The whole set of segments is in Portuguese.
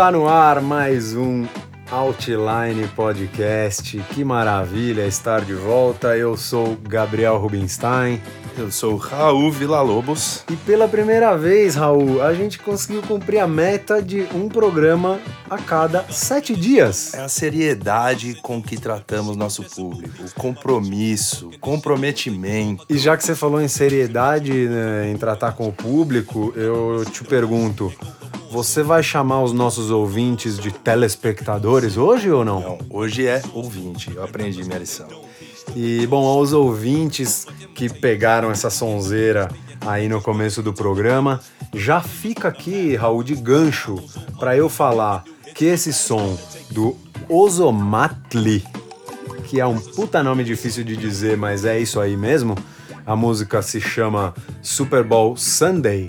Está no ar mais um Outline Podcast. Que maravilha estar de volta. Eu sou Gabriel Rubinstein. Eu sou Raul Villa-Lobos. E pela primeira vez, Raul, a gente conseguiu cumprir a meta de um programa a cada sete dias. É a seriedade com que tratamos nosso público, o compromisso, comprometimento. E já que você falou em seriedade, né, em tratar com o público, eu te pergunto. Você vai chamar os nossos ouvintes de telespectadores hoje ou não? Não, hoje é ouvinte. Eu aprendi minha lição. E, bom, aos ouvintes que pegaram essa sonzeira aí no começo do programa, já fica aqui, Raul, de gancho para eu falar que esse som do Ozomatli, que é um puta nome difícil de dizer, mas é isso aí mesmo, a música se chama Super Bowl Sunday,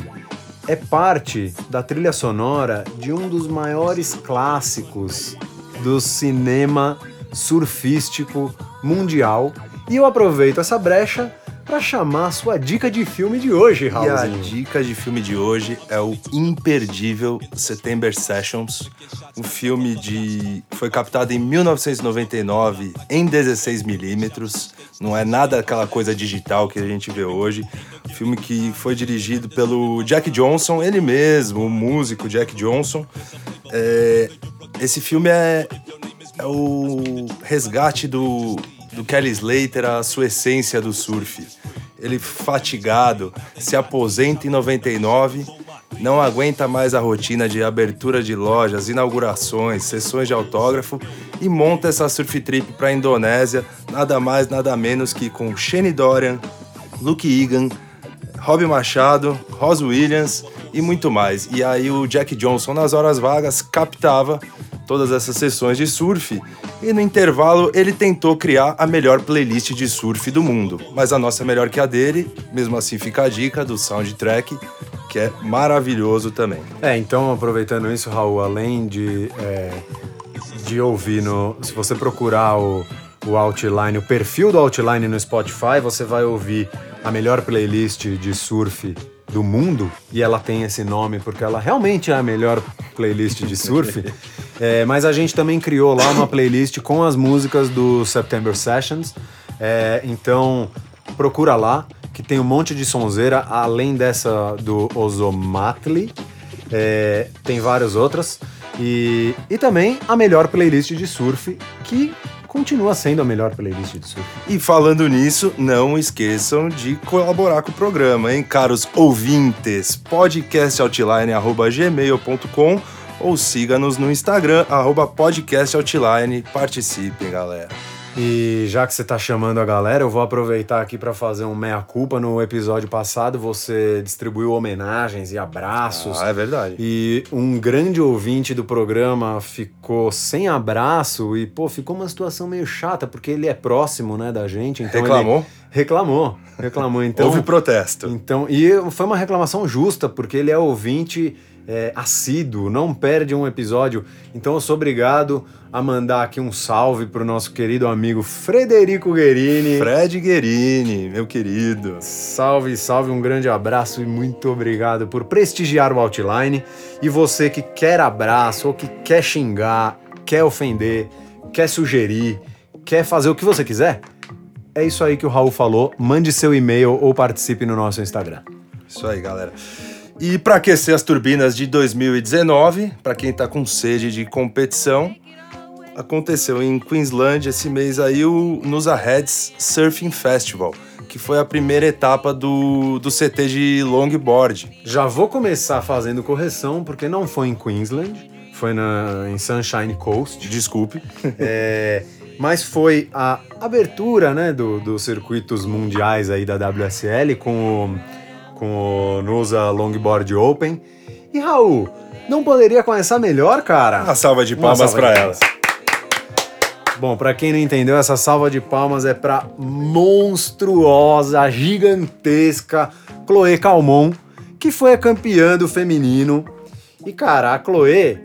é parte da trilha sonora de um dos maiores clássicos do cinema surfístico mundial. E eu aproveito essa brecha para chamar a sua dica de filme de hoje, Raul. E a dica de filme de hoje é o imperdível September Sessions, um filme de foi captado em 1999 em 16 milímetros. Não é nada aquela coisa digital que a gente vê hoje. Um filme que foi dirigido pelo Jack Johnson, ele mesmo, o músico Jack Johnson. É, esse filme é, é o resgate do, do Kelly Slater à sua essência do surf. Ele fatigado, se aposenta em 99, não aguenta mais a rotina de abertura de lojas, inaugurações, sessões de autógrafo e monta essa surf trip para a Indonésia, nada mais, nada menos que com Shane Dorian, Luke Egan, Rob Machado, Ross Williams e muito mais. E aí o Jack Johnson, nas horas vagas, captava todas essas sessões de surf e no intervalo ele tentou criar a melhor playlist de surf do mundo. Mas a nossa é melhor que a dele, mesmo assim fica a dica do soundtrack, que é maravilhoso também. É, então aproveitando isso, Raul, além de, é, de ouvir no. Se você procurar o, o Outline, o perfil do Outline no Spotify, você vai ouvir a melhor playlist de surf do mundo, e ela tem esse nome porque ela realmente é a melhor playlist de surf. É, mas a gente também criou lá uma playlist com as músicas do September Sessions. É, então procura lá, que tem um monte de sonzeira, além dessa do Ozomatli. É, tem várias outras. E, e também a melhor playlist de surf, que continua sendo a melhor playlist de surf. E falando nisso, não esqueçam de colaborar com o programa, hein, caros ouvintes? podcastoutline.gmail.com ou siga-nos no Instagram, arroba podcastoutline. Participem, galera. E já que você está chamando a galera, eu vou aproveitar aqui para fazer um meia-culpa. No episódio passado, você distribuiu homenagens e abraços. Ah, é verdade. E um grande ouvinte do programa ficou sem abraço e, pô, ficou uma situação meio chata, porque ele é próximo, né, da gente. Então Reclamou? reclamou, reclamou. Então, Houve protesto. Então, e foi uma reclamação justa, porque ele é ouvinte é, assíduo, não perde um episódio. Então eu sou obrigado a mandar aqui um salve pro nosso querido amigo Frederico Guerini. Fred Guerini, meu querido. Salve, salve, um grande abraço e muito obrigado por prestigiar o Outline. E você que quer abraço ou que quer xingar, quer ofender, quer sugerir, quer fazer o que você quiser, é isso aí que o Raul falou. Mande seu e-mail ou participe no nosso Instagram. Isso aí, galera. E para aquecer as turbinas de 2019, para quem está com sede de competição, aconteceu em Queensland esse mês aí o Nusa Heads Surfing Festival, que foi a primeira etapa do, do CT de longboard. Já vou começar fazendo correção, porque não foi em Queensland, foi na, em Sunshine Coast. Desculpe. É, mas foi a abertura né, dos do circuitos mundiais aí da WSL com o com o Nusa Longboard Open. E Raul, não poderia começar melhor, cara? Uma salva de palmas para ela. Bom, para quem não entendeu, essa salva de palmas é para monstruosa, gigantesca Chloe Calmon, que foi a campeã do feminino. E cara, a Chloe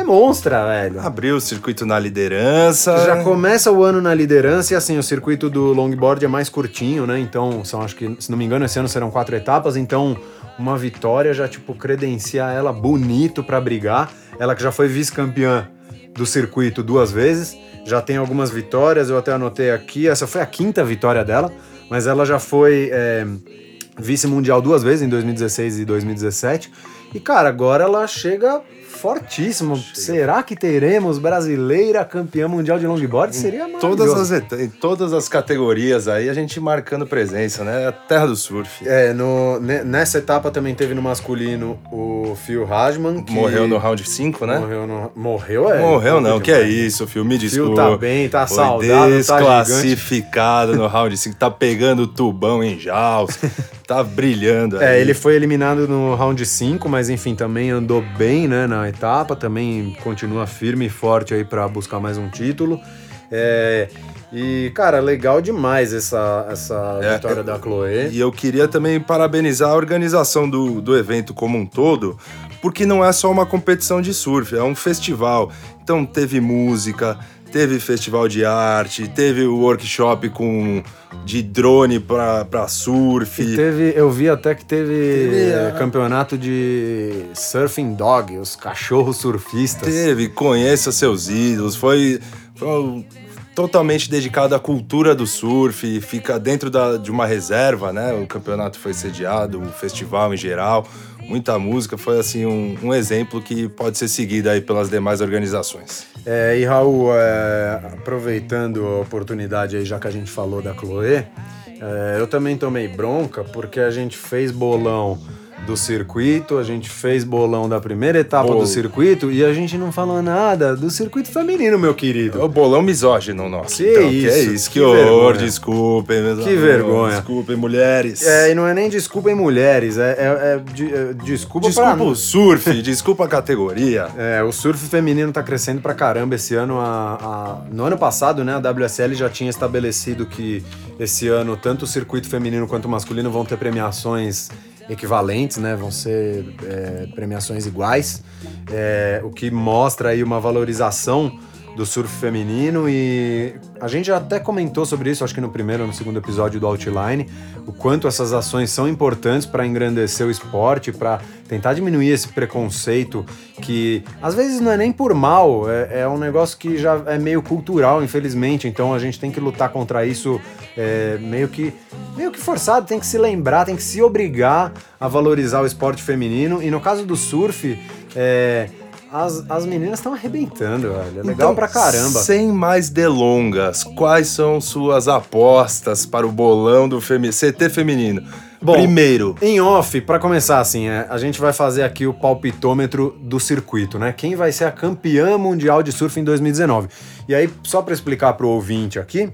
é monstra, velho. Abriu o circuito na liderança. Já começa o ano na liderança e assim, o circuito do longboard é mais curtinho, né? Então, são acho que, se não me engano, esse ano serão quatro etapas, então uma vitória já, tipo, credencia ela bonito para brigar. Ela que já foi vice-campeã do circuito duas vezes, já tem algumas vitórias, eu até anotei aqui, essa foi a quinta vitória dela, mas ela já foi é, vice-mundial duas vezes, em 2016 e 2017. E, cara, agora ela chega fortíssimo. Será que teremos brasileira campeã mundial de longboard? Seria todas as Em todas as categorias aí, a gente marcando presença, né? A terra do surf. É, no, ne- nessa etapa também teve no masculino o Phil Hajman. Que Morreu no round 5, né? Morreu, no, morreu é. Morreu não, que é isso, Phil, me Phil desculpa. tá bem, tá Foi saudável, tá desclassificado no round 5, tá pegando tubão em jaws, tá brilhando É, aí. ele foi eliminado no round 5, mas enfim, também andou bem, né, na etapa, também continua firme e forte aí pra buscar mais um título. É, e, cara, legal demais essa, essa É, vitória eu- da Chloe. E eu queria também parabenizar a organização do, do evento como um todo, porque não é só uma competição de surf, é um festival. Então teve música, teve festival de arte, teve o workshop com de drone pra, pra surf. E teve, eu vi até que teve, Teve, é, campeonato de surfing dog, os cachorros surfistas. Teve, conheça seus ídolos, foi, foi totalmente dedicado à cultura do surf, fica dentro da- de uma reserva, né? O campeonato foi sediado, o festival em geral, muita música, foi assim um, um exemplo que pode ser seguido aí pelas demais organizações. É, e Raul, é, aproveitando a oportunidade aí, já que a gente falou da Chloe, é, eu também tomei bronca porque a gente fez bolão do circuito, a gente fez bolão da primeira etapa Bolo. do circuito e a gente não falou nada do circuito feminino, meu É querido. o bolão misógino nosso. Que então, que é isso, isso, que que, horror, desculpem, meus Que amigos, vergonha. Desculpem, mulheres. É, e não é nem desculpa em mulheres, é, é- é de- é desculpa, desculpa pra... o surf, desculpa a categoria. É, o surf feminino tá crescendo pra caramba esse ano. A, a- no ano passado, né, a WSL já tinha estabelecido que esse ano tanto o circuito feminino quanto o masculino vão ter premiações equivalentes, né? Vão ser é, premiações iguais, é, o que mostra aí uma valorização do surf feminino e a gente até comentou sobre isso, acho que no primeiro ou no segundo episódio do Outline, o quanto essas ações são importantes para engrandecer o esporte, para tentar diminuir esse preconceito que às vezes não é nem por mal, é, é um negócio que já é meio cultural, infelizmente. Então a gente tem que lutar contra isso é, meio que meio que forçado, tem que se lembrar, tem que se obrigar a valorizar o esporte feminino. E no caso do surf, é, as, as meninas estão arrebentando, velho. É legal Então, pra caramba. Sem mais delongas, quais são suas apostas para o bolão do femi CT feminino? Bom, Primeiro, Em off, pra começar assim, é, a gente vai fazer aqui o palpitômetro do circuito, né? Quem vai ser a campeã mundial de surf em 2019. E aí, só pra explicar pro ouvinte aqui,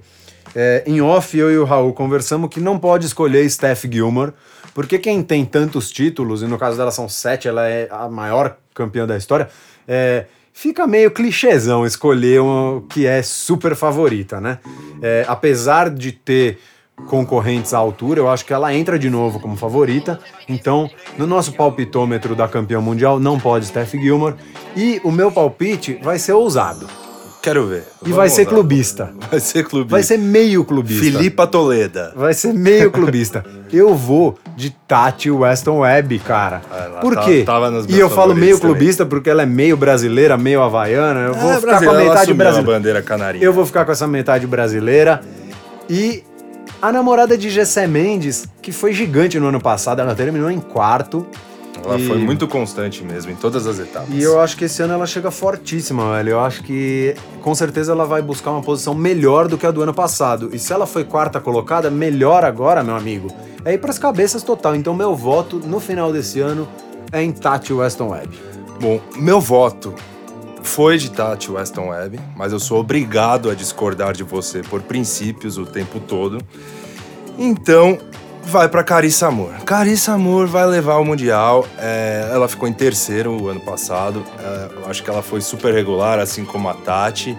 é, em off eu e o Raul conversamos que não pode escolher Steph Gilmore, porque quem tem tantos títulos, e no caso dela são sete, ela é a maior campeã da história, é, fica meio clichêzão escolher um que é super favorita, né? É, apesar de ter concorrentes à altura, eu acho que ela entra de novo como favorita. Então, no nosso palpitômetro da campeã mundial, não pode Steph Gilmore. E o meu palpite vai ser ousado. Quero ver. E vai ser lá. clubista. Vai ser clubista. Vai ser meio clubista. Filipa Toleda. Vai ser meio clubista. Eu vou de Tati Weston Webb, cara. ela Por tá- quê? tava nos e eu falo meio também. clubista porque ela é meio brasileira, meio havaiana. Eu vou É, ficar com a metade brasileira. a bandeira canarinha. Eu vou ficar com essa metade brasileira. E a namorada de Gessé Mendes, que foi gigante no ano passado, ela terminou em quarto. Ela E- foi muito constante mesmo, em todas as etapas. E eu acho que esse ano ela chega fortíssima, velho. Eu acho que com certeza ela vai buscar uma posição melhor do que a do ano passado. E se ela foi quarta colocada, melhor agora, meu amigo, é ir pras cabeças total. Então meu voto no final desse ano é em Tati Weston Webb. Bom, meu voto foi de Tati Weston Webb, mas eu sou obrigado a discordar de você por princípios o tempo todo. Então, vai pra Carissa Amor. Carissa Amor vai levar o Mundial. É, ela ficou em terceiro o ano passado. É, eu acho que ela foi super regular, assim como a Tati.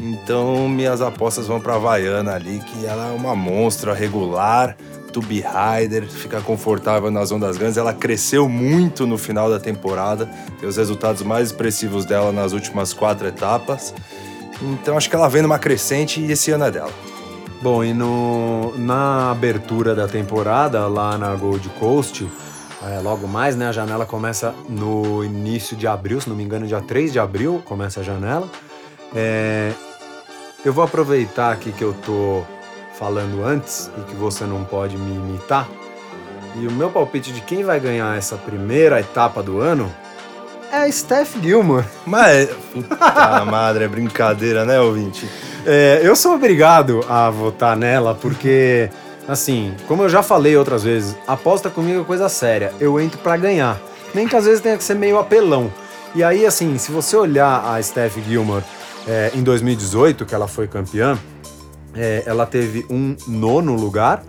Então, minhas apostas vão pra Havaiana ali, que ela é uma monstra regular. tube rider, fica confortável nas ondas grandes. Ela cresceu muito no final da temporada, tem os resultados mais expressivos dela nas últimas quatro etapas. Então acho que ela vem numa crescente e esse ano é dela. Bom, e no, na abertura da temporada lá na Gold Coast, é, logo mais, né? A janela começa no início de abril, se não me engano, dia 3 de abril começa a janela. É, eu vou aproveitar aqui que eu tô falando antes e que você não pode me imitar. E o meu palpite de quem vai ganhar essa primeira etapa do ano é a Steph Gilmore. Mas, puta madre, é brincadeira, né, ouvinte? É, eu sou obrigado a votar nela porque, assim, como eu já falei outras vezes, aposta comigo é coisa séria. Eu entro para ganhar. Nem que às vezes tenha que ser meio apelão. E aí, assim, se você olhar a Steph Gilmore é, em 2018, que ela foi campeã, é, ela teve um nono lugar,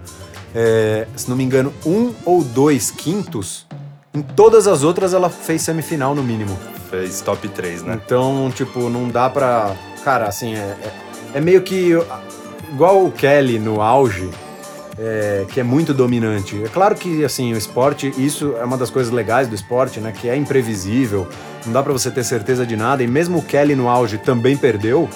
é, se não me engano, um ou dois quintos. Em todas as outras ela fez semifinal no mínimo. Fez top 3, né? Então, tipo, não dá pra. Cara, assim, é, é, meio que. Igual o Kelly no auge, é, que é muito dominante. É claro que, assim, o esporte, isso é uma das coisas legais do esporte, né? Que é imprevisível, não dá para você ter certeza de nada. E mesmo o Kelly no auge também perdeu,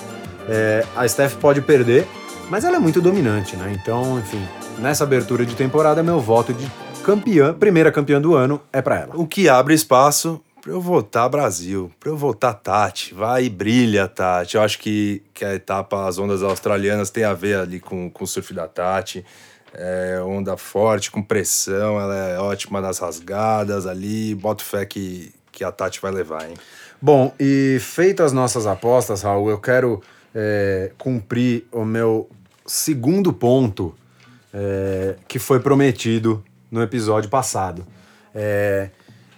é, a Steph pode perder, mas ela é muito dominante, né? Então, enfim, nessa abertura de temporada, meu voto de campeã, primeira campeã do ano, é para ela. O que abre espaço para eu votar Brasil, para eu votar Tati. Vai e brilha, Tati. Eu acho que, que a etapa, as ondas australianas tem a ver ali com, com o surf da Tati. É, onda forte, com pressão, ela é ótima nas rasgadas ali. Boto fé que, que a Tati vai levar, hein? Bom, e feitas as nossas apostas, Raul, eu quero é, cumprir o meu segundo ponto é, que foi prometido no episódio passado. É,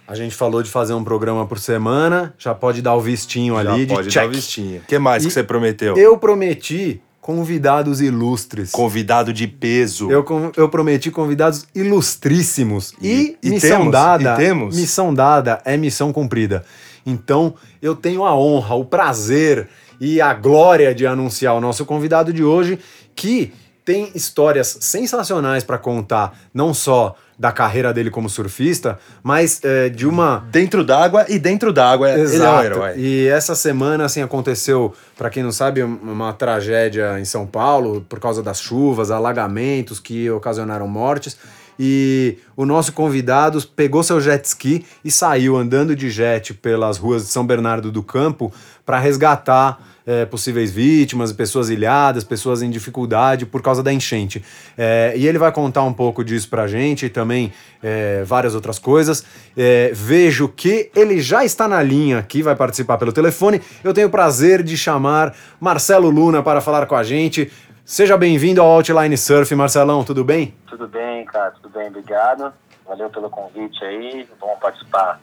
a gente falou de fazer um programa por semana, já pode dar o vistinho Já ali pode de dar check. o vistinho. O que mais E que você prometeu? Eu prometi convidados ilustres. Convidado de peso. Eu, eu prometi convidados ilustríssimos. E, E- e missão temos? dada. E temos? Missão dada é missão cumprida. Então, eu tenho a honra, o prazer e a glória de anunciar o nosso convidado de hoje, que tem histórias sensacionais para contar, não só da carreira dele como surfista, mas é, de uma Dentro d'água e dentro d'água ele é um Exato. herói. E essa semana, assim, aconteceu, para quem não sabe, um- uma tragédia em São Paulo por causa das chuvas, alagamentos que ocasionaram mortes. E o nosso convidado pegou seu jet ski e saiu andando de jet pelas ruas de São Bernardo do Campo para resgatar eh, possíveis vítimas, pessoas ilhadas, pessoas em dificuldade por causa da enchente. Eh, e ele vai contar um pouco disso pra gente e também eh, várias outras coisas. Eh, vejo que ele já está na linha aqui, vai participar pelo telefone. Eu tenho o prazer de chamar Marcelo Luna para falar com a gente. Seja bem-vindo ao Outline Surf, Marcelão, tudo bem? Tudo bem, cara, tudo bem, obrigado. Valeu pelo convite aí. Vamos participar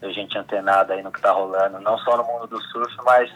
da gente antenada aí no que tá rolando, não só no mundo do surf, mas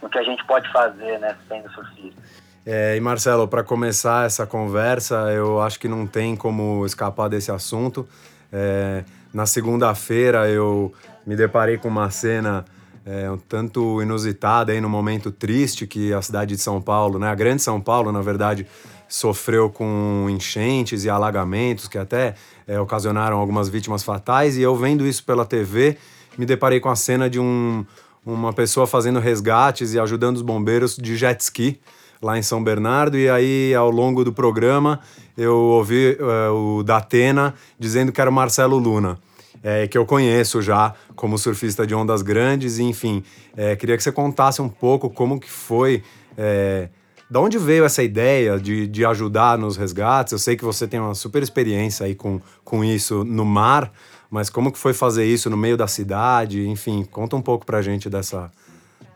no que a gente pode fazer, né, sendo surfista. É, e Marcelo, para começar essa conversa, eu acho que não tem como escapar desse assunto. É, na segunda-feira eu me deparei com uma cena é, um tanto inusitada aí no momento triste que a cidade de São Paulo, né, a grande São Paulo, na verdade, sofreu com enchentes e alagamentos que até é, ocasionaram algumas vítimas fatais. E eu vendo isso pela TV, me deparei com a cena de um, uma pessoa fazendo resgates e ajudando os bombeiros de jet ski lá em São Bernardo. E aí, ao longo do programa, eu ouvi eh, o Datena dizendo que era o Marcelo Luna. Eh, que eu conheço já como surfista de ondas grandes, e, enfim, eh, queria que você contasse um pouco como que foi, eh, da onde veio essa ideia de, de ajudar nos resgates. Eu sei que você tem uma super experiência aí com, com isso no mar, mas como que foi fazer isso no meio da cidade? Enfim, conta um pouco pra gente dessa,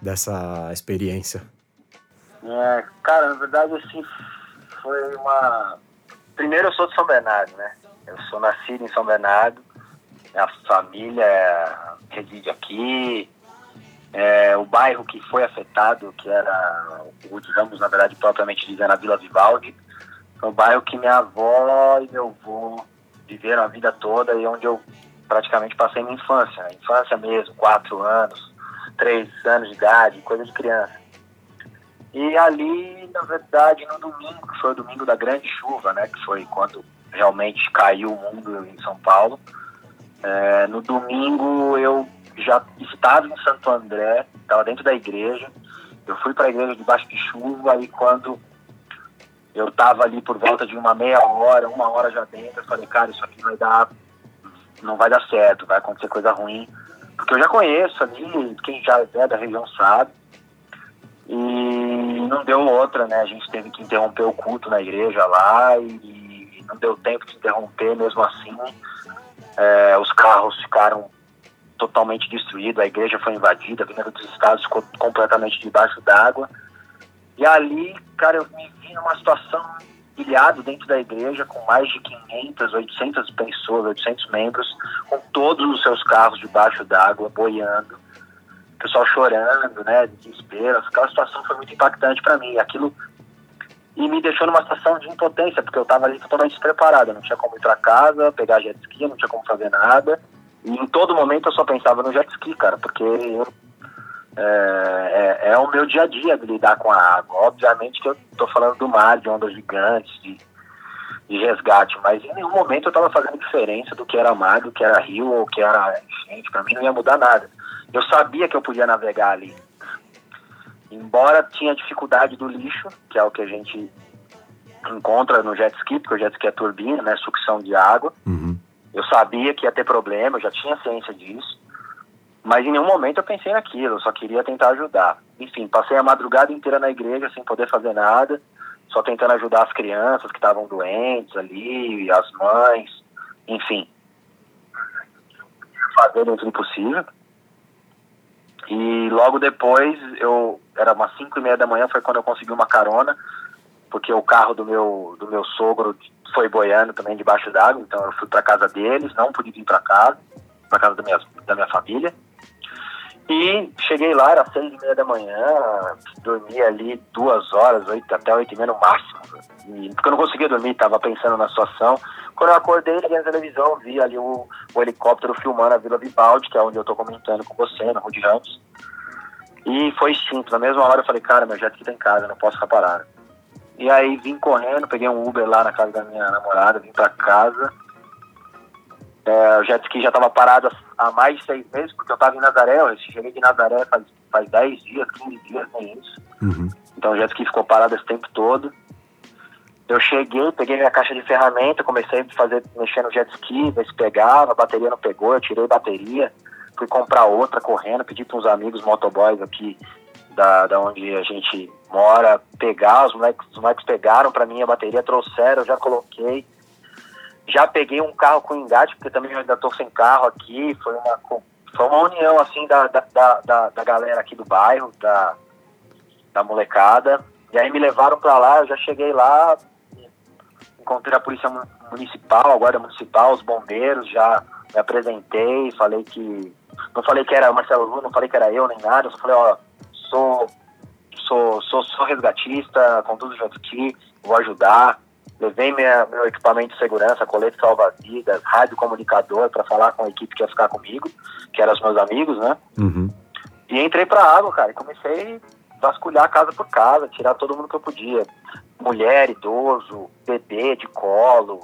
dessa experiência. É, cara, na verdade, assim, foi uma... Primeiro, eu sou de São Bernardo, né? Eu sou nascido em São Bernardo, minha família reside aqui, é, o bairro que foi afetado, que era o Ramos, na verdade, propriamente dizendo, a Vila Vivaldi, foi um bairro que minha avó e meu avô viveram a vida toda e onde eu praticamente passei minha infância, infância mesmo, quatro anos, três anos de idade, coisa de criança. E ali, na verdade, no domingo, que foi o domingo da grande chuva, né, que foi quando realmente caiu o mundo em São Paulo. É, no domingo eu já estava em Santo André, estava dentro da igreja. Eu fui para a igreja debaixo de chuva e quando eu estava ali por volta de uma meia hora, uma hora já dentro, eu falei, cara, isso aqui vai dar, não vai dar certo, vai acontecer coisa ruim. Porque eu já conheço ali, quem já é da região sabe. E não deu outra, né? A gente teve que interromper o culto na igreja lá e não deu tempo de interromper mesmo assim. É, os carros ficaram totalmente destruídos, a igreja foi invadida, a Avenida dos Estados ficou completamente debaixo d'água. E ali, cara, eu me vi numa situação ilhado dentro da igreja com mais de 500, 800 pessoas, 800 membros, com todos os seus carros debaixo d'água, boiando, pessoal chorando, né, de desespero. Aquela situação foi muito impactante para mim. Aquilo e me deixou numa situação de impotência, porque eu estava ali totalmente despreparado, não tinha como ir para casa, pegar jet ski, não tinha como fazer nada. E em todo momento eu só pensava no jet ski, cara, porque eu, é, é, é, o meu dia a dia de lidar com a água. Obviamente que eu tô falando do mar, de ondas gigantes, de, de resgate, mas em nenhum momento eu estava fazendo diferença do que era mar, do que era rio ou que era gente. Para mim não ia mudar nada. Eu sabia que eu podia navegar ali. Embora tinha dificuldade do lixo, que é o que a gente encontra no jet ski, porque o jet ski é turbina, né, sucção de água. Uhum. Eu sabia que ia ter problema, eu já tinha ciência disso. Mas em nenhum momento eu pensei naquilo, eu só queria tentar ajudar. Enfim, passei a madrugada inteira na igreja sem poder fazer nada, só tentando ajudar as crianças que estavam doentes ali, as mães, enfim. Fazer dentro do possível. E logo depois, eu era umas 5 e meia da manhã, foi quando eu consegui uma carona, porque o carro do meu, do meu sogro foi boiando também debaixo d'água, então eu fui para casa deles, não pude vir para casa, para casa da minha, da minha família. E cheguei lá, era seis e meia da manhã, dormi ali duas horas, oito, até oito e meia no máximo. E, porque eu não conseguia dormir, estava pensando na situação. Quando eu acordei, liguei na televisão, vi ali o, o helicóptero filmando a Vila Vivaldi, que é onde eu estou comentando com você, na Rude Ramos. E foi extinto. Na mesma hora eu falei, cara, meu jet tá em casa, não posso ficar parado. E aí vim correndo, peguei um Uber lá na casa da minha namorada, vim para casa é, o jet ski já estava parado há mais de seis meses, porque eu estava em Nazaré, eu cheguei de Nazaré faz, faz 10 dias, 15 dias, nem isso. Uhum. Então o jet ski ficou parado esse tempo todo. Eu cheguei, peguei minha caixa de ferramenta, comecei a fazer, mexer no jet ski, ver se pegava, a bateria não pegou, eu tirei bateria, fui comprar outra correndo, pedi para uns amigos motoboys aqui da, da onde a gente mora pegar, os moleques, os moleques pegaram para mim a bateria, trouxeram, já coloquei já peguei um carro com engate, porque também eu ainda estou sem carro aqui. Foi uma, foi uma união assim da, da, da, da galera aqui do bairro, da, da molecada. E aí me levaram para lá, eu já cheguei lá, encontrei a polícia municipal, a guarda municipal, os bombeiros, já me apresentei, falei que. Não falei que era o Marcelo Lula, não falei que era eu nem nada, eu só falei, ó, sou, sou, sou, sou resgatista, conduzo jet ski, vou ajudar. Levei minha, meu equipamento de segurança, colete salva-vidas, rádio comunicador para falar com a equipe que ia ficar comigo, que eram os meus amigos, né? Uhum. E entrei pra água, cara, e comecei a vasculhar casa por casa, tirar todo mundo que eu podia. Mulher, idoso, bebê de colo.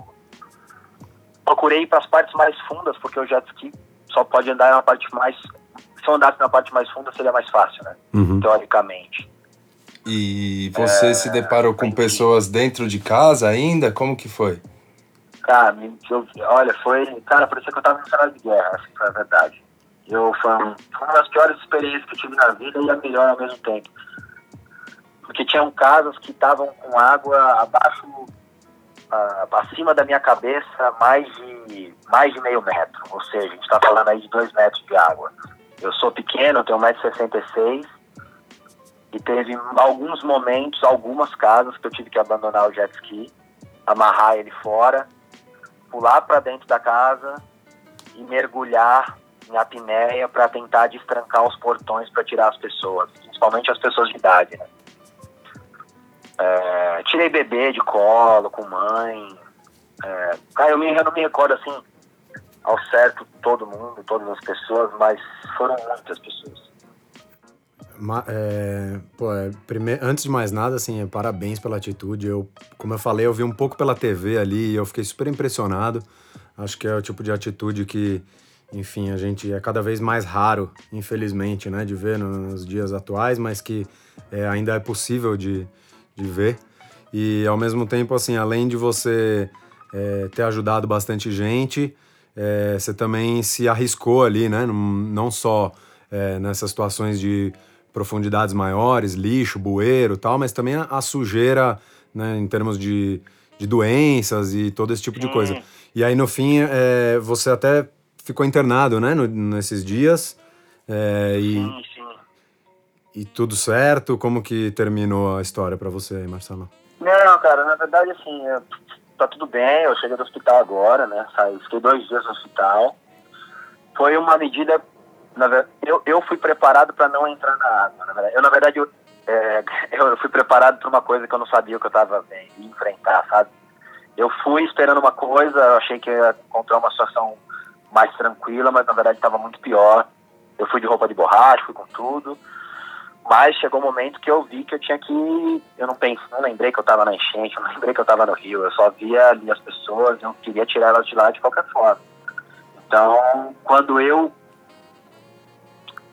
Procurei ir para as partes mais fundas, porque o jet ski só pode andar na parte mais. Se eu andasse na parte mais funda, seria mais fácil, né? Uhum. Teoricamente. E você é, se deparou com pessoas dentro de casa ainda? Como que foi? Cara, eu, olha, foi. Cara, parecia que eu tava no cenário de guerra, assim, foi a verdade. Eu, foi, foi uma das piores experiências que eu tive na vida e a melhor ao mesmo tempo. Porque tinham casas que estavam com água abaixo, acima da minha cabeça, mais de, mais de meio metro. Ou seja, a gente está falando aí de dois metros de água. Eu sou pequeno, tenho 1,66m e teve alguns momentos, algumas casas que eu tive que abandonar o jet ski, amarrar ele fora, pular para dentro da casa e mergulhar em apneia para tentar destrancar os portões para tirar as pessoas, principalmente as pessoas de idade, né? É, tirei bebê de colo com mãe. É, cara, eu, me, eu não me recordo assim ao certo todo mundo, todas as pessoas, mas foram muitas pessoas. é, pô, é, prime... Antes de mais nada, assim, parabéns pela atitude. Eu, como eu falei, eu vi um pouco pela TV ali e eu fiquei super impressionado. Acho que é o tipo de atitude que, enfim, a gente é cada vez mais raro, infelizmente, né, de ver nos dias atuais, mas que é, ainda é possível de, de ver. E ao mesmo tempo, assim, além de você é, ter ajudado bastante gente, é, você também se arriscou ali, né? Não, não só é, nessas situações de profundidades maiores, lixo, bueiro tal, mas também a, a sujeira, né, em termos de, de doenças e todo esse tipo de coisa. E aí, no fim, é, você até ficou internado, né, no, nesses dias. É, e. E tudo certo? Como que terminou a história para você aí, Marcelo? Não, cara, na verdade, assim, tá tudo bem, eu cheguei do hospital agora, né? Saí, fiquei dois dias no hospital. Foi uma medida. Na, eu, eu fui preparado para não entrar na água. Na verdade. Eu, na verdade, eu, é, eu fui preparado para uma coisa que eu não sabia que eu estava enfrentar, sabe? Eu fui esperando uma coisa, achei que ia encontrar uma situação mais tranquila, mas na verdade estava muito pior. Eu fui de roupa de borracha, fui com tudo. Mas chegou um momento que eu vi que eu tinha que. Eu não pensei, não lembrei que eu estava na enchente, eu não lembrei que eu estava no rio. Eu só via ali as pessoas, eu queria tirar elas de lá de qualquer forma. Então, quando eu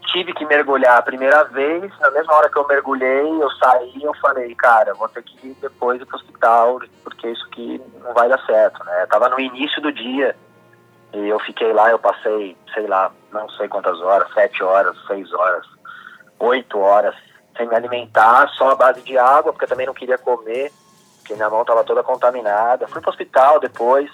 tive que mergulhar a primeira vez, na mesma hora que eu mergulhei, eu saí eu falei, cara, vou ter que ir depois ir pro hospital, porque isso aqui não vai dar certo, né? Eu tava no início do dia e eu fiquei lá, eu passei, sei lá, não sei quantas horas, sete horas, seis horas oito horas sem me alimentar, só a base de água, porque eu também não queria comer, porque minha mão estava toda contaminada. Fui para o hospital depois,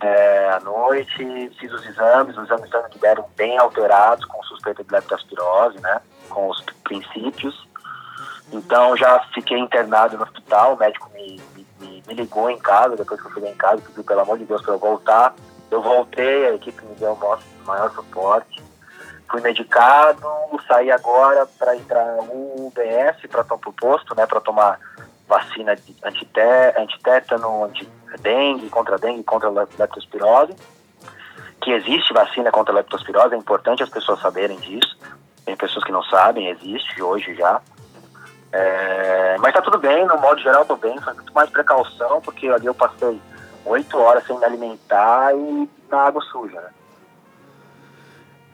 é, à noite, fiz os exames, os exames que deram bem alterados, com suspeita de leptospirose, né, com os princípios. Então já fiquei internado no hospital, o médico me, me, me ligou em casa, depois que eu cheguei em casa, pediu pelo amor de Deus para eu voltar. Eu voltei, a equipe me deu o maior suporte fui medicado, saí agora para entrar no UBS para pro posto, né, para tomar vacina de antité, antitétano, anti-dengue, contra dengue, contra leptospirose. Que existe vacina contra leptospirose, é importante as pessoas saberem disso. Tem pessoas que não sabem, existe hoje já. É, mas tá tudo bem, no modo geral tô bem, foi muito mais precaução, porque ali eu passei oito horas sem me alimentar e na água suja, né?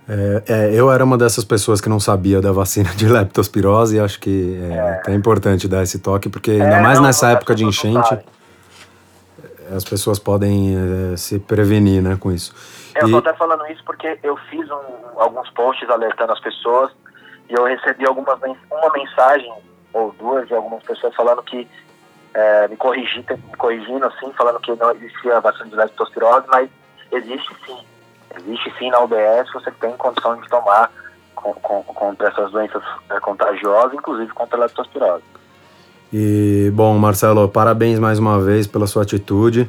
É, é, eu era uma dessas pessoas que não sabia da vacina de leptospirose e acho que é, é. é importante dar esse toque, porque é, ainda mais não, nessa não, época de enchente, as pessoas podem é, se prevenir né, com isso. Eu estou até falando isso porque eu fiz um, alguns posts alertando as pessoas e eu recebi algumas, uma mensagem ou duas de algumas pessoas falando que me, corrigi, me corrigindo assim, falando que não existia vacina de leptospirose, mas existe sim Existe sim na UBS, você tem condição de tomar contra essas doenças é, contagiosas, inclusive contra a leptospirose. E, bom, Marcelo, parabéns mais uma vez pela sua atitude.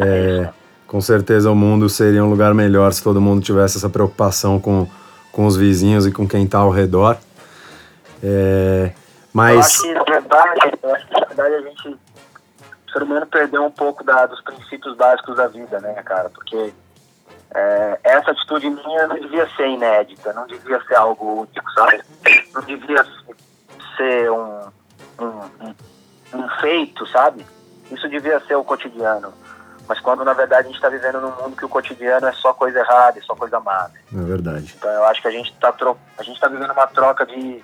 É, com certeza o mundo seria um lugar melhor se todo mundo tivesse essa preocupação com, com os vizinhos e com quem está ao redor. É, mas... Eu acho que, na verdade, eu acho que, na verdade, a gente, o ser humano perdeu um pouco da, dos princípios básicos da vida, né, cara? Porque é, essa atitude minha não devia ser inédita, não devia ser algo único, sabe? Não devia ser um, um, um, feito, sabe? Isso devia ser o cotidiano. Mas quando na verdade a gente está vivendo num mundo que o cotidiano é só coisa errada, é só coisa má. É verdade. Então eu acho que a gente está tro... a gente tá vivendo uma troca de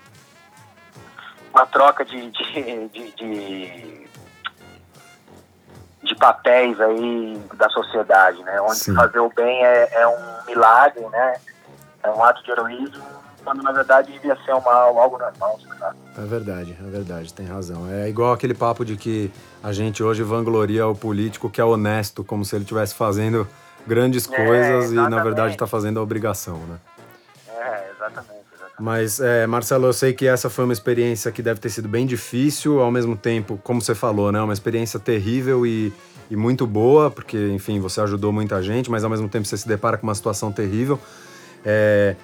uma troca de, de, de, de de papéis aí da sociedade, né? Onde Sim. fazer o bem é, é, um milagre, né? É um ato de heroísmo, quando na verdade devia ser um mal, algo normal, sabe? É verdade, é verdade, tem razão. É igual aquele papo de que a gente hoje vangloria o político que é honesto, como se ele estivesse fazendo grandes é, coisas e na verdade está fazendo a obrigação, né? Mas, é, Marcelo, eu sei que essa foi uma experiência que deve ter sido bem difícil, ao mesmo tempo, como você falou, né? Uma experiência terrível e, e muito boa, porque, enfim, você ajudou muita gente, mas ao mesmo tempo você se depara com uma situação terrível. É,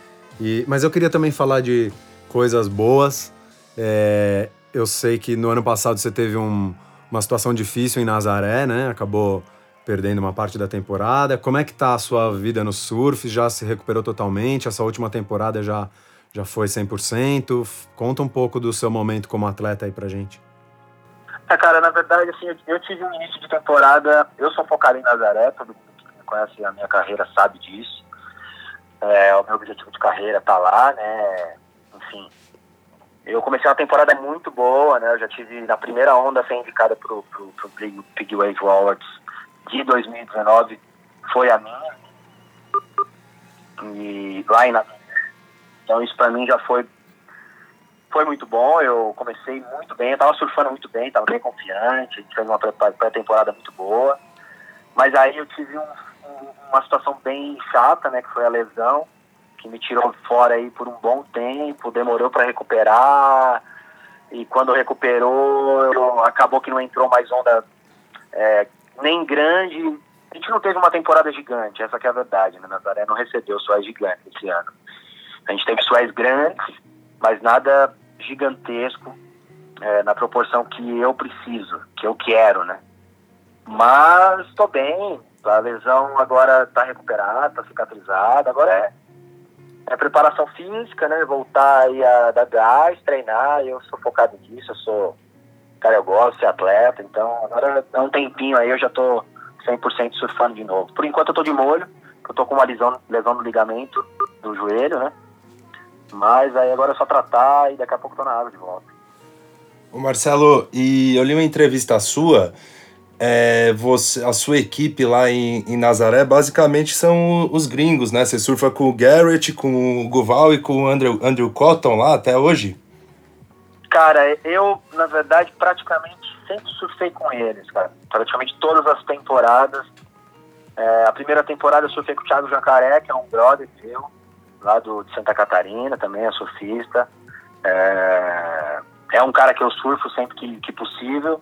e, mas eu queria também falar de coisas boas. É, eu sei que no ano passado você teve um, uma situação difícil em Nazaré, né? Acabou perdendo uma parte da temporada. Como é que tá a sua vida no surf? Já se recuperou totalmente? Essa última temporada já já foi 100%? Conta um pouco do seu momento como atleta aí pra gente. É, cara, na verdade, assim, eu tive um início de temporada, eu sou focado em Nazaré, todo mundo que conhece a minha carreira sabe disso. É, o meu objetivo de carreira tá lá, né? Enfim, eu comecei uma temporada muito boa, né? Eu já tive na primeira onda ser indicada pro, pro, pro Big Wave Awards de 2019, foi a minha. E lá em Então isso pra mim já foi foi muito bom, eu comecei muito bem, eu tava surfando muito bem, tava bem confiante, a gente fez uma pré-temporada muito boa. Mas aí eu tive um, um, uma situação bem chata, né, que foi a lesão, que me tirou fora aí por um bom tempo, demorou para recuperar, e quando recuperou, acabou que não entrou mais onda é, nem grande. A gente não teve uma temporada gigante, essa é a verdade, né? Nazaré não recebeu suas gigantes esse ano. A gente teve suas grandes, mas nada gigantesco é, na proporção que eu preciso, que eu quero, né? Mas estou bem, a lesão agora está recuperada, está cicatrizada, agora é, é preparação física, né? Voltar aí a dar gás, treinar, eu sou focado nisso, eu sou, cara, eu gosto de ser atleta, então agora é um tempinho aí eu já estou 100% surfando de novo. Por enquanto eu estou de molho, eu estou com uma lesão, lesão no ligamento do joelho, né? Mas aí agora é só tratar e daqui a pouco tô na água de volta. O Marcelo, e eu li uma entrevista sua, é, você, a sua equipe lá em, em, Nazaré basicamente são os gringos, né? Você surfa com o Garrett, com o Guval e com o Andrew, Andrew Cotton lá até hoje? Cara, eu, na verdade, praticamente sempre surfei com eles, cara. Praticamente todas as temporadas. É, a primeira temporada eu surfei com o Thiago Jacaré, que é um brother meu lá do, de Santa Catarina, também é surfista. É, é um cara que eu surfo sempre que, que possível,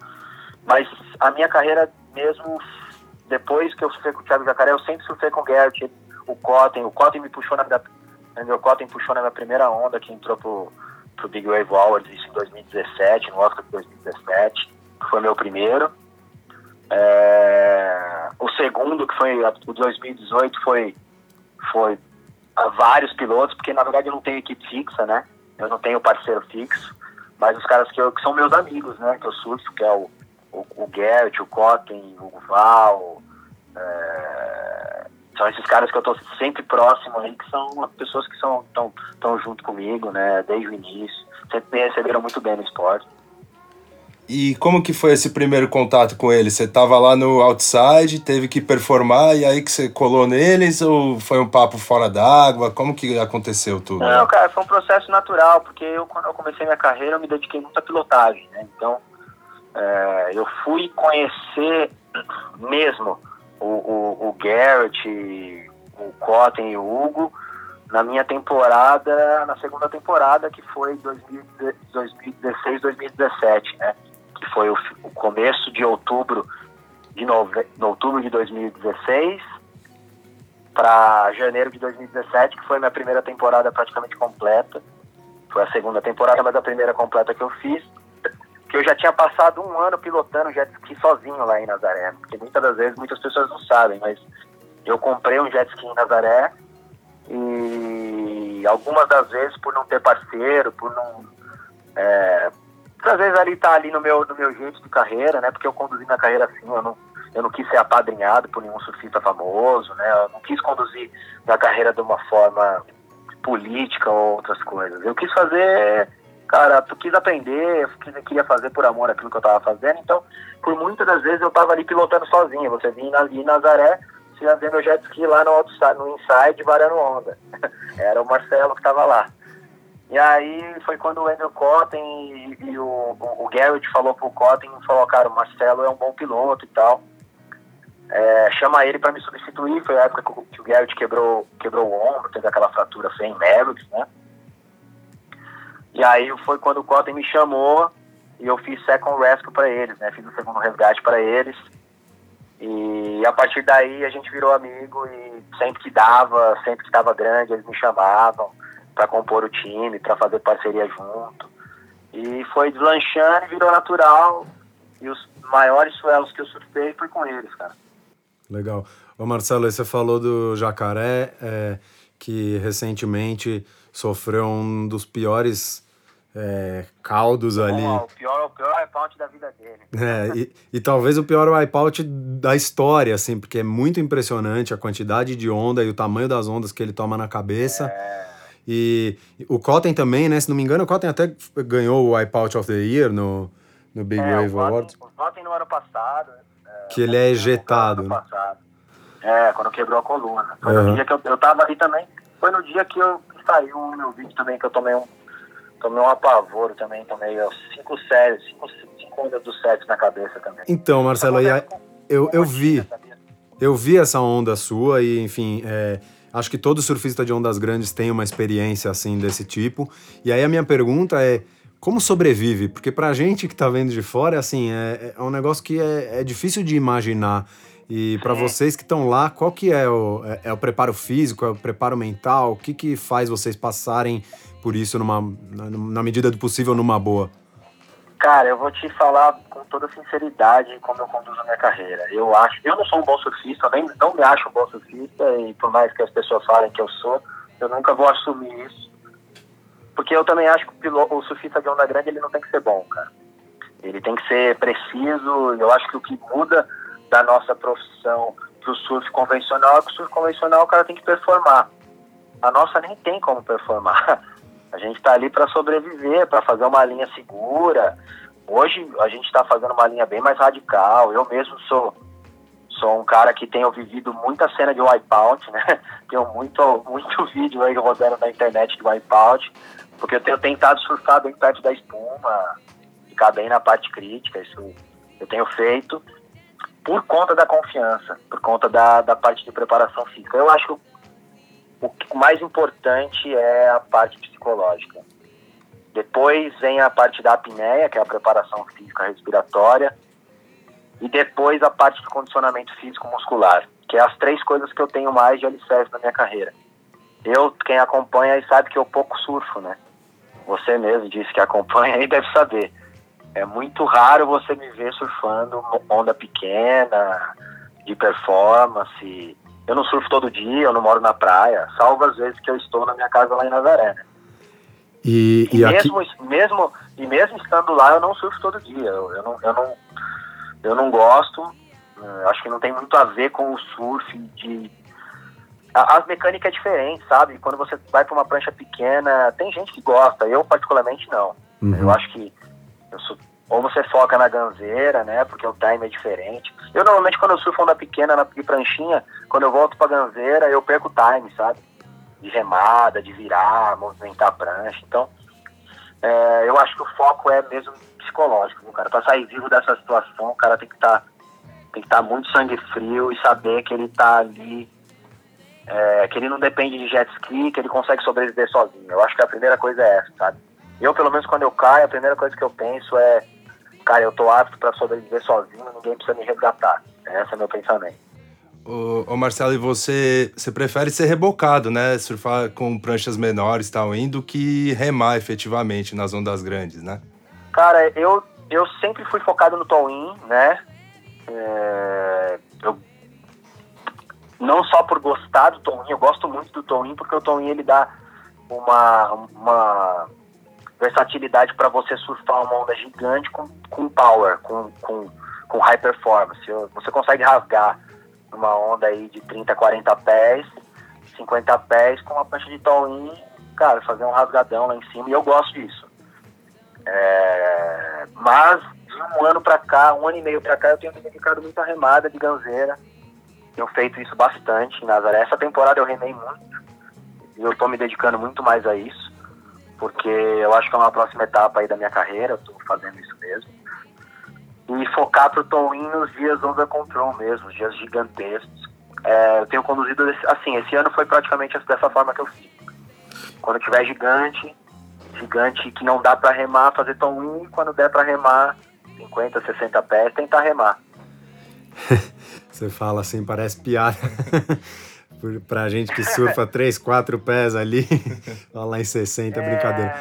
mas a minha carreira mesmo, depois que eu surfei com o Thiago Jacaré, eu sempre surfei com o Gert, o Cotton, o Cotton me puxou na minha, o Cotton puxou na minha primeira onda que entrou pro, pro Big Wave Awards, isso em 2017, no Oscar de 2017, que foi meu primeiro. É, o segundo, que foi o 2018, foi, foi vários pilotos, porque na verdade eu não tenho equipe fixa, né? Eu não tenho parceiro fixo, mas os caras que, eu, que são meus amigos, né? Que eu surfo, que é o, o, o Gert, o Cotton, o Val, é, são esses caras que eu tô sempre próximo aí, que são as pessoas que são tão, tão junto comigo, né? Desde o início, sempre me receberam muito bem no esporte. E como que foi esse primeiro contato com eles? Você estava lá no outside, teve que performar e aí que você colou neles ou foi um papo fora d'água? Como que aconteceu tudo? Não, cara, foi um processo natural, porque eu quando eu comecei minha carreira eu me dediquei muito à pilotagem, né? Então é, eu fui conhecer mesmo o, o, o Garrett, o Cotton e o Hugo na minha temporada, na segunda temporada, que foi 2016, 2017, né? Foi o, o começo de outubro de nove, no outubro de 2016 para janeiro de 2017, que foi minha primeira temporada praticamente completa. Foi a segunda temporada, mas a primeira completa que eu fiz. Que eu já tinha passado um ano pilotando jet ski sozinho lá em Nazaré. Porque muitas das vezes, muitas pessoas não sabem, mas eu comprei um jet ski em Nazaré e algumas das vezes por não ter parceiro, por não. É, às vezes ali tá ali no meu, no meu jeito de carreira, né? Porque eu conduzi minha carreira assim, eu não, eu não quis ser apadrinhado por nenhum surfista famoso, né? Eu não quis conduzir minha carreira de uma forma política ou outras coisas. Eu quis fazer, cara, eu quis aprender, eu queria fazer por amor aquilo que eu tava fazendo, então, por muitas das vezes eu tava ali pilotando sozinho. Você vinha ali em Nazaré, você ia ver meu jet ski lá no, outside, no inside, varando onda. Era o Marcelo que tava lá. E aí foi quando o Andrew Cotton e, e o, o, Garrett falou pro Cotton, falou, cara, o Marcelo é um bom piloto e tal. É, chama ele para me substituir, foi a época que o Garrett quebrou, quebrou o ombro, teve aquela fratura feia em Mavericks, né? E aí foi quando o Cotton me chamou e eu fiz second rescue para eles, né? Fiz o segundo resgate para eles. E a partir daí a gente virou amigo e sempre que dava, sempre que estava grande, eles me chamavam para compor o time, para fazer parceria junto. E foi deslanchando e virou natural. E os maiores suelos que eu surfei foi com eles, cara. Legal. Ô Marcelo, você falou do jacaré, é, que recentemente sofreu um dos piores é, caldos ali. o pior, o pior wipeout da vida dele. É, e, e talvez o pior wipeout da história, assim, porque é muito impressionante a quantidade de onda e o tamanho das ondas que ele toma na cabeça. É, E o Cotton também, né? Se não me engano, o Cotton até ganhou o Wipeout of the Year no, no Big é, Wave Awards. O Votem no ano passado. é, Que ele é ejetado, ano né? É, quando quebrou a coluna. Foi Aham. no dia que eu, eu tava ali também. Foi no dia que eu saiu o meu vídeo também, que eu tomei um. Tomei um apavoro também, tomei ó, cinco séries, cinco, cinco ondas do sete na cabeça também. Então, Marcelo, e aí, eu, eu vi. Eu vi essa onda sua e, enfim, é, acho que todo surfista de ondas grandes tem uma experiência assim desse tipo. E aí a minha pergunta é como sobrevive? Porque pra gente que tá vendo de fora, assim, é, é um negócio que é, é difícil de imaginar. E pra vocês que estão lá, qual que é o, é, é o preparo físico, é o preparo mental? O que que faz vocês passarem por isso numa, na, na medida do possível numa boa? Cara, eu vou te falar com toda sinceridade como eu conduzo a minha carreira. Eu acho, eu não sou um bom surfista, nem não me acho um bom surfista e por mais que as pessoas falem que eu sou, eu nunca vou assumir isso. Porque eu também acho que o, pilo- o surfista de onda grande ele não tem que ser bom, cara. Ele tem que ser preciso. Eu acho que o que muda da nossa profissão pro surf convencional é que o surf convencional o cara tem que performar. A nossa nem tem como performar. A gente está ali para sobreviver, para fazer uma linha segura. Hoje a gente está fazendo uma linha bem mais radical. Eu mesmo sou sou um cara que tenho vivido muita cena de wipeout, né? Tenho muito muito vídeo aí rodando na internet de wipeout, porque eu tenho tentado surfar bem perto da espuma, ficar bem na parte crítica. Isso eu tenho feito por conta da confiança, por conta da, da parte de preparação física. Eu acho que o mais importante é a parte psicológica. Depois vem a parte da apneia, que é a preparação física respiratória. E depois a parte de condicionamento físico muscular, que é as três coisas que eu tenho mais de alicerce na minha carreira. Eu, quem acompanha aí sabe que eu pouco surfo, né? Você mesmo disse que acompanha aí deve saber. É muito raro você me ver surfando onda pequena, de performance. Eu não surfo todo dia, eu não moro na praia, salvo as vezes que eu estou na minha casa lá em Nazaré. né? E, E, e aqui. mesmo, mesmo, e mesmo estando lá, eu não surfo todo dia. Eu, eu, não, eu, não, eu não gosto. eh, Acho que não tem muito a ver com o surf de. As mecânicas é diferente, sabe? Quando você vai para uma prancha pequena, tem gente que gosta. Eu, particularmente, não. Uhum. Eu acho que eu sou- ou você foca na ganzeira, né? Porque o time é diferente. Eu normalmente quando eu surfo onda pequena na pranchinha, quando eu volto pra ganzeira, eu perco o time, sabe? De remada, de virar, movimentar a prancha. Então, é, eu acho que o foco é mesmo psicológico, cara. Pra sair vivo dessa situação, o cara tem que estar tem que estar muito sangue frio e saber que ele tá ali, é, que ele não depende de jet ski, que ele consegue sobreviver sozinho. Eu acho que a primeira coisa é essa, sabe? Eu, pelo menos, quando eu caio, a primeira coisa que eu penso é, cara, eu tô apto para sobreviver sozinho, ninguém precisa me resgatar. Esse é meu pensamento. Ô, ô, Marcelo, e você, você prefere ser rebocado, né? Surfar com pranchas menores e tal, indo que remar efetivamente nas ondas grandes, né? Cara, eu, eu sempre fui focado no Tom-In, né? É, eu, não só por gostar do Tom-In, eu gosto muito do Tom-In, porque o Tom-In ele dá uma, uma versatilidade para você surfar uma onda gigante com, com power, com, com, com high performance. Você consegue rasgar uma onda aí de 30, 40 pés, 50 pés com uma prancha de Tom-In, cara, fazer um rasgadão lá em cima, e eu gosto disso. É, mas de um ano pra cá, um ano e meio pra cá, eu tenho dedicado muito à remada de ganzeira. Tenho feito isso bastante em Nazaré. Essa temporada eu remei muito. E eu tô me dedicando muito mais a isso. Porque eu acho que é uma próxima etapa aí da minha carreira. Eu tô fazendo isso mesmo. E focar pro Tom In nos dias under control mesmo, os dias gigantescos. É, eu tenho conduzido assim, esse ano foi praticamente dessa forma que eu fiz. Quando tiver gigante, gigante que não dá pra remar, fazer tom in, e quando der pra remar, 50, 60 pés, tentar remar. Você fala assim, parece piada. Por- pra gente que surfa 3, 4 pés ali, lá em 60, é brincadeira.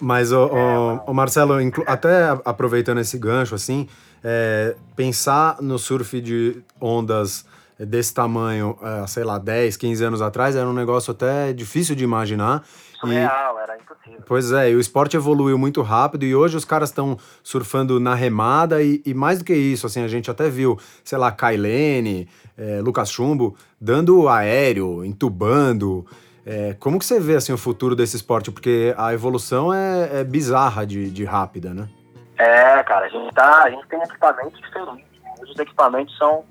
Mas, o, o, o Marcelo, até a- aproveitando esse gancho, assim, é, pensar no surf de ondas desse tamanho, é, sei lá, 10, 15 anos atrás, era um negócio até difícil de imaginar. Surreal, e, era impossível. Pois é, e o esporte evoluiu muito rápido e hoje os caras estão surfando na remada e, e, mais do que isso, assim, a gente até viu, sei lá, Kailene, é, Lucas Chumbo, dando aéreo, entubando. É, como que você vê assim, o futuro desse esporte? Porque a evolução é, é bizarra de, de rápida, né? É, cara, a gente, tá, a gente tem equipamentos diferentes. Os equipamentos são,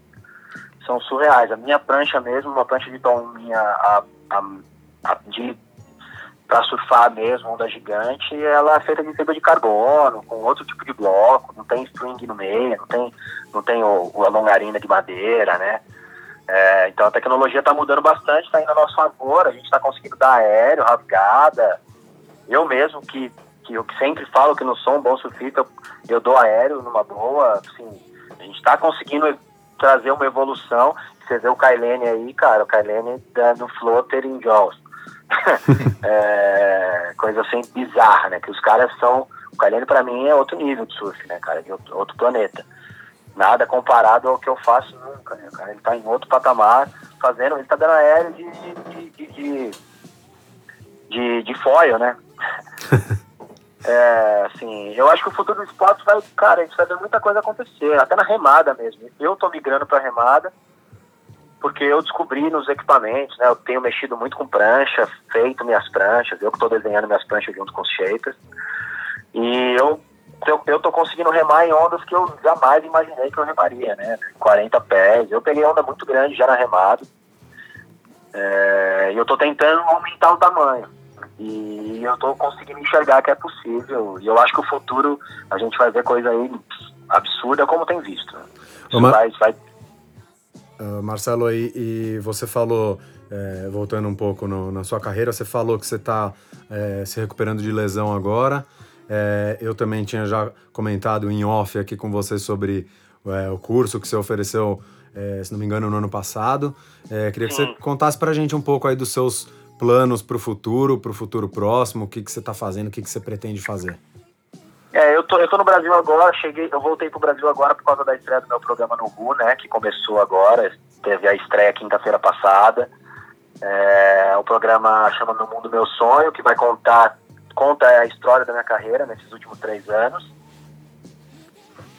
são surreais. A minha prancha mesmo, uma prancha de tom minha a, a, a, de para surfar mesmo, onda gigante, ela é feita de fibra de carbono, com outro tipo de bloco, não tem string no meio, não tem, não tem o, o longarina de madeira, né? É, então a tecnologia está mudando bastante, está indo a nosso favor, a gente está conseguindo dar aéreo, rasgada. Eu mesmo, que, que eu sempre falo que não sou um bom surfista, eu, eu dou aéreo numa boa, assim, a gente está conseguindo trazer uma evolução. Você vê o Kailene aí, cara, o Kailene dando floater em Jaws. é, coisa assim bizarra, né? Que os caras são. O Kailene para mim é outro nível de surf, né, cara? De outro, outro planeta nada comparado ao que eu faço nunca, né, cara? Ele tá em outro patamar, fazendo, ele tá dando aéreo de, de, de, de, de, de foil, né? é, assim, eu acho que o futuro do esporte vai, cara, a gente vai ver muita coisa acontecer, até na remada mesmo. Eu tô migrando pra remada, porque eu descobri nos equipamentos, né? Eu tenho mexido muito com prancha, feito minhas pranchas, eu que tô desenhando minhas pranchas junto com os shapers. E eu eu, eu tô conseguindo remar em ondas que eu jamais imaginei que eu remaria, né? 40 pés. Eu peguei onda muito grande já na remada. É, e eu tô tentando aumentar o tamanho. E eu tô conseguindo enxergar que é possível. E eu acho que o futuro a gente vai ver coisa aí absurda como tem visto. Isso Mar... vai, vai... Uh, Marcelo, e, e, você falou, é, voltando um pouco no, na sua carreira, você falou que você está é, se recuperando de lesão agora. É, eu também tinha já comentado em off aqui com você sobre o curso que você ofereceu, se não me engano, no ano passado. Queria que você contasse para a gente um pouco aí dos seus planos para o futuro, para o futuro próximo, o que, que você está fazendo, o que, que você pretende fazer. É, eu tô, eu tô no Brasil agora, cheguei, eu voltei pro Brasil agora por causa da estreia do meu programa no RU, né, que começou agora, teve a estreia quinta-feira passada. É, o programa chama No Mundo Meu Sonho, que vai contar conta a história da minha carreira nesses últimos três anos.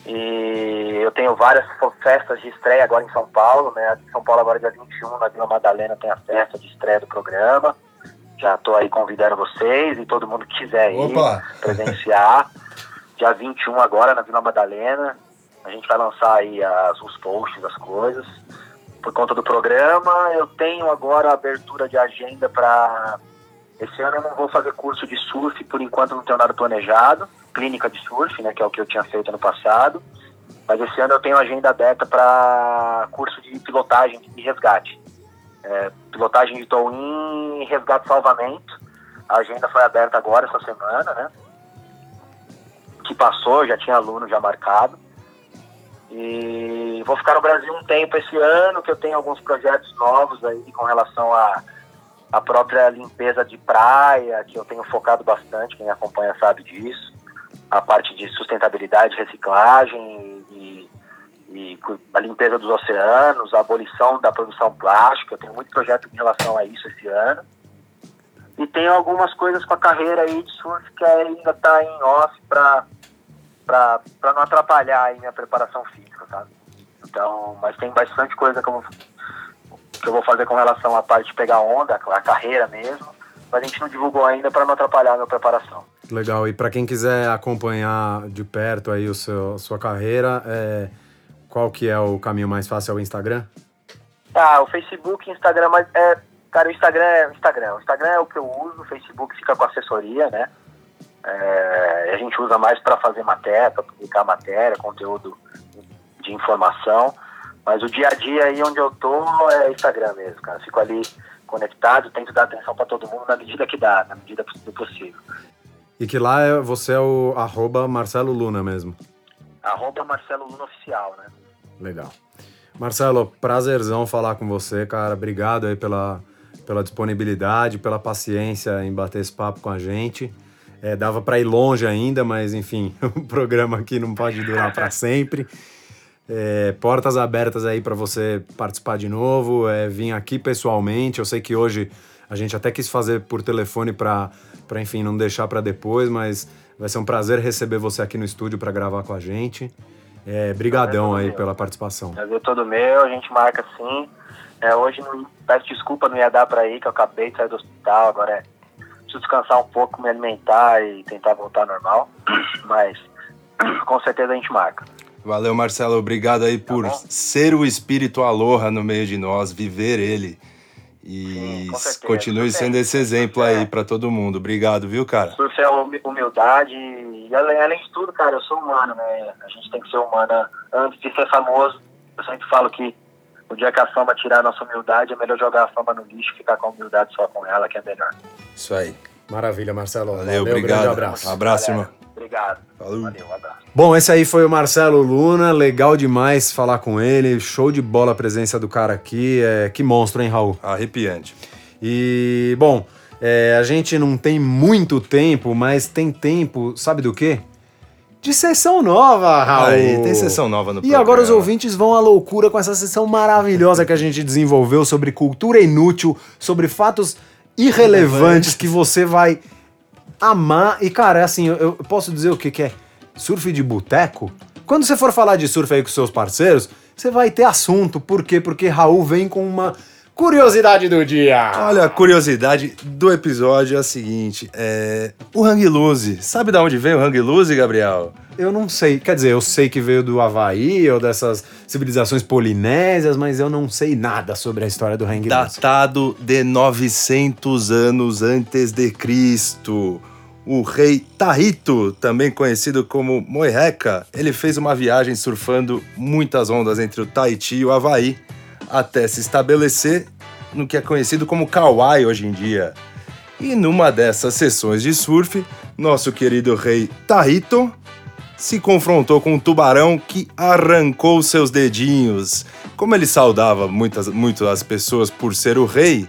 E eu tenho várias festas de estreia agora em São Paulo, né? São Paulo agora dia 21, na Vila Madalena tem a festa de estreia do programa. Já estou aí convidando vocês e todo mundo que quiser ir Opa. presenciar. dia 21 agora na Vila Madalena. A gente vai lançar aí as, os posts, as coisas. Por conta do programa, eu tenho agora a abertura de agenda para esse ano eu não vou fazer curso de surf, por enquanto não tenho nada planejado. Clínica de surf, né, que é o que eu tinha feito ano passado. Mas esse ano eu tenho agenda aberta para curso de pilotagem e resgate. É, pilotagem de tow-in e resgate salvamento. A agenda foi aberta agora, essa semana, né? Que passou, já tinha aluno já marcado. E vou ficar no Brasil um tempo esse ano, que eu tenho alguns projetos novos aí com relação a a própria limpeza de praia, que eu tenho focado bastante, quem acompanha sabe disso, a parte de sustentabilidade, reciclagem e, e a limpeza dos oceanos, a abolição da produção plástica, eu tenho muito projeto em relação a isso esse ano. E tenho algumas coisas com a carreira aí de surf que ainda está em off para não atrapalhar aí minha preparação física, sabe? Então, mas tem bastante coisa que eu que eu vou fazer com relação à parte de pegar onda, a carreira mesmo, mas a gente não divulgou ainda para não atrapalhar a minha preparação. Legal, e para quem quiser acompanhar de perto aí o seu, a sua carreira, é, qual que é o caminho mais fácil? É o Instagram? Ah, o Facebook, Instagram, mas é, cara, o Instagram é o Instagram. O Instagram é o que eu uso, o Facebook fica com assessoria, né? É, a gente usa mais para fazer matéria, para publicar matéria, conteúdo de informação. Mas o dia a dia aí onde eu tô é Instagram mesmo, cara. Fico ali conectado, tento dar atenção para todo mundo na medida que dá, na medida do possível. E que lá é, você é o arroba Marcelo Luna mesmo. Arroba Marcelo Luna Oficial, né? Legal. Marcelo, prazerzão falar com você, cara. Obrigado aí pela, pela disponibilidade, pela paciência em bater esse papo com a gente. É, dava para ir longe ainda, mas enfim, o programa aqui não pode durar para sempre. É, portas abertas aí para você participar de novo, é, vir aqui pessoalmente. Eu sei que hoje A gente até quis fazer por telefone para, enfim, não deixar para depois, mas vai ser um prazer receber você aqui no estúdio para gravar com a gente. É, brigadão aí pela participação. Prazer todo meu, a gente marca sim. É, hoje não, peço desculpa, não ia dar para ir, que eu acabei de sair do hospital, agora é preciso descansar um pouco, me alimentar e tentar voltar ao normal. Mas com certeza a gente marca. Valeu, Marcelo. Obrigado aí por tá ser o espírito aloha no meio de nós, viver ele. E Sim, continue sendo esse exemplo aí para todo mundo. Obrigado, viu, cara? Surf é humildade e além, além de tudo, cara, eu sou humano, né? A gente tem que ser humana antes de ser famoso. Eu sempre falo que o dia que a fama tirar a nossa humildade, é melhor jogar a fama no lixo e ficar com a humildade só com ela, que é melhor. Isso aí. Maravilha, Marcelo. Valeu, Valeu obrigado. Um abraço. Um abraço, irmão. Obrigado. Falou. Valeu, um abraço. Bom, esse aí foi o Marcelo Luna, legal demais falar com ele, show de bola a presença do cara aqui, é, que monstro, hein, Raul? Arrepiante. E, bom, é, a gente não tem muito tempo, mas tem tempo, sabe do quê? De sessão nova, Raul. Aí, tem sessão nova no E programa. agora os ouvintes vão à loucura com essa sessão maravilhosa que a gente desenvolveu sobre cultura inútil, sobre fatos irrelevantes que você vai amar. E, cara, é assim, eu, eu posso dizer o que, que é surf de boteco? Quando você for falar de surf aí com seus parceiros, você vai ter assunto. Por quê? Porque Raul vem com uma curiosidade do dia. Olha, a curiosidade do episódio é a seguinte: é... o Hang Loose. Sabe de onde veio o Hang Loose, Gabriel? Eu não sei. Quer dizer, eu sei que veio do Havaí ou dessas civilizações polinésias, mas eu não sei nada sobre a história do Hang Loose. Datado de 900 anos antes de Cristo o rei Tahito, também conhecido como Moireca, ele fez uma viagem surfando muitas ondas entre o Tahiti e o Havaí, até se estabelecer no que é conhecido como Kauai hoje em dia. E numa dessas sessões de surf, nosso querido rei Tahito se confrontou com um tubarão que arrancou seus dedinhos. Como ele saudava muitas, muito as pessoas por ser o rei,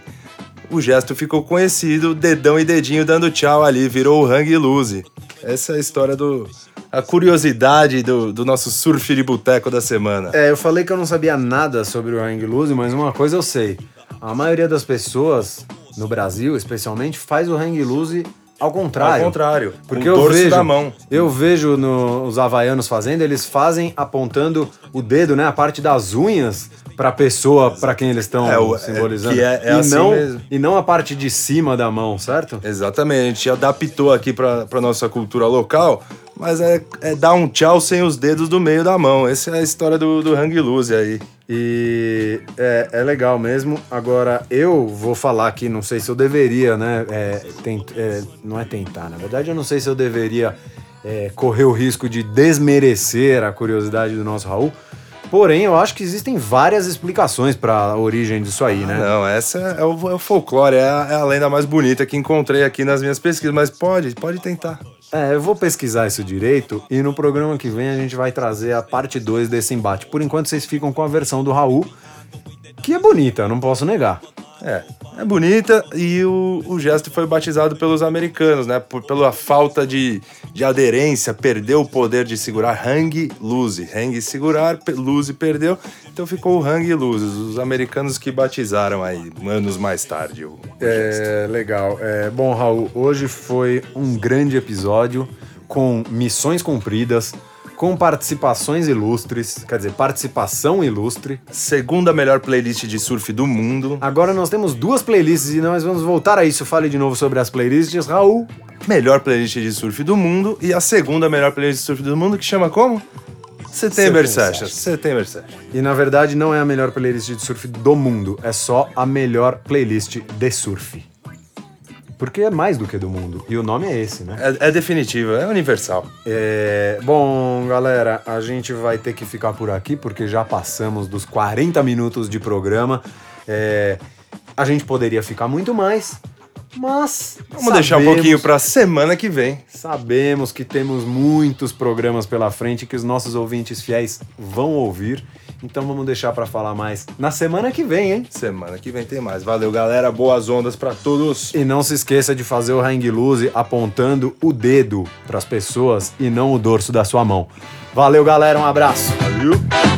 o gesto ficou conhecido, dedão e dedinho dando tchau ali, virou o hang loose. Essa é a história do. A curiosidade do, do nosso surf de boteco da semana. É, eu falei que eu não sabia nada sobre o hang loose, mas uma coisa eu sei. A maioria das pessoas, no Brasil especialmente, faz o hang loose ao contrário. Ao contrário. Porque eu vejo, da mão. eu vejo no, os havaianos fazendo, eles fazem apontando o dedo, né, a parte das unhas para a pessoa para quem eles estão é, simbolizando. É, é e, assim não, mesmo. e não a parte de cima da mão, certo? Exatamente. A gente adaptou aqui para nossa cultura local, mas é, é, dar um tchau sem os dedos do meio da mão. Essa é a história do, do Hang Loose aí. E é, é, legal mesmo. Agora, eu vou falar aqui, não sei se eu deveria, né? É, tent, é, não é tentar, na verdade, eu não sei se eu deveria é, correr o risco de desmerecer a curiosidade do nosso Raul. Porém, eu acho que existem várias explicações para a origem disso aí, né? Não, essa é o, é o folclore, é a, é a, lenda mais bonita que encontrei aqui nas minhas pesquisas, mas pode, pode tentar. É, eu vou pesquisar isso direito e no programa que vem a gente vai trazer a parte 2 desse embate. Por enquanto vocês ficam com a versão do Raul, que é bonita, não posso negar. É, é bonita e o, o gesto foi batizado pelos americanos, né? Por, pela falta de, de aderência, perdeu o poder de segurar hang loose. Hang segurar, loose perdeu, então ficou o hang loose. Os americanos que batizaram aí anos mais tarde. O, o é, legal. É, bom, Raul, hoje foi um grande episódio com missões cumpridas com participações ilustres, quer dizer, participação ilustre. Segunda melhor playlist de surf do mundo. Agora nós temos duas playlists e nós vamos voltar a isso. Fale de novo sobre as playlists, Raul. Melhor playlist de surf do mundo e a segunda melhor playlist de surf do mundo que chama como? September Sessions. September Sessions. E na verdade não é a melhor playlist de surf do mundo, é só a melhor playlist de surf. Porque é mais do que do mundo. E o nome é esse, né? É, é definitivo, é universal. É... Bom, galera, a gente vai ter que ficar por aqui porque já passamos dos 40 minutos de programa. É... A gente poderia ficar muito mais, mas. Vamos sabemos, deixar um pouquinho para semana que vem. Sabemos que temos muitos programas pela frente que os nossos ouvintes fiéis vão ouvir. Então vamos deixar para falar mais na semana que vem, hein? Semana que vem tem mais. Valeu, galera. Boas ondas para todos. E não se esqueça de fazer o hang loose apontando o dedo para as pessoas e não o dorso da sua mão. Valeu, galera. Um abraço. Valeu.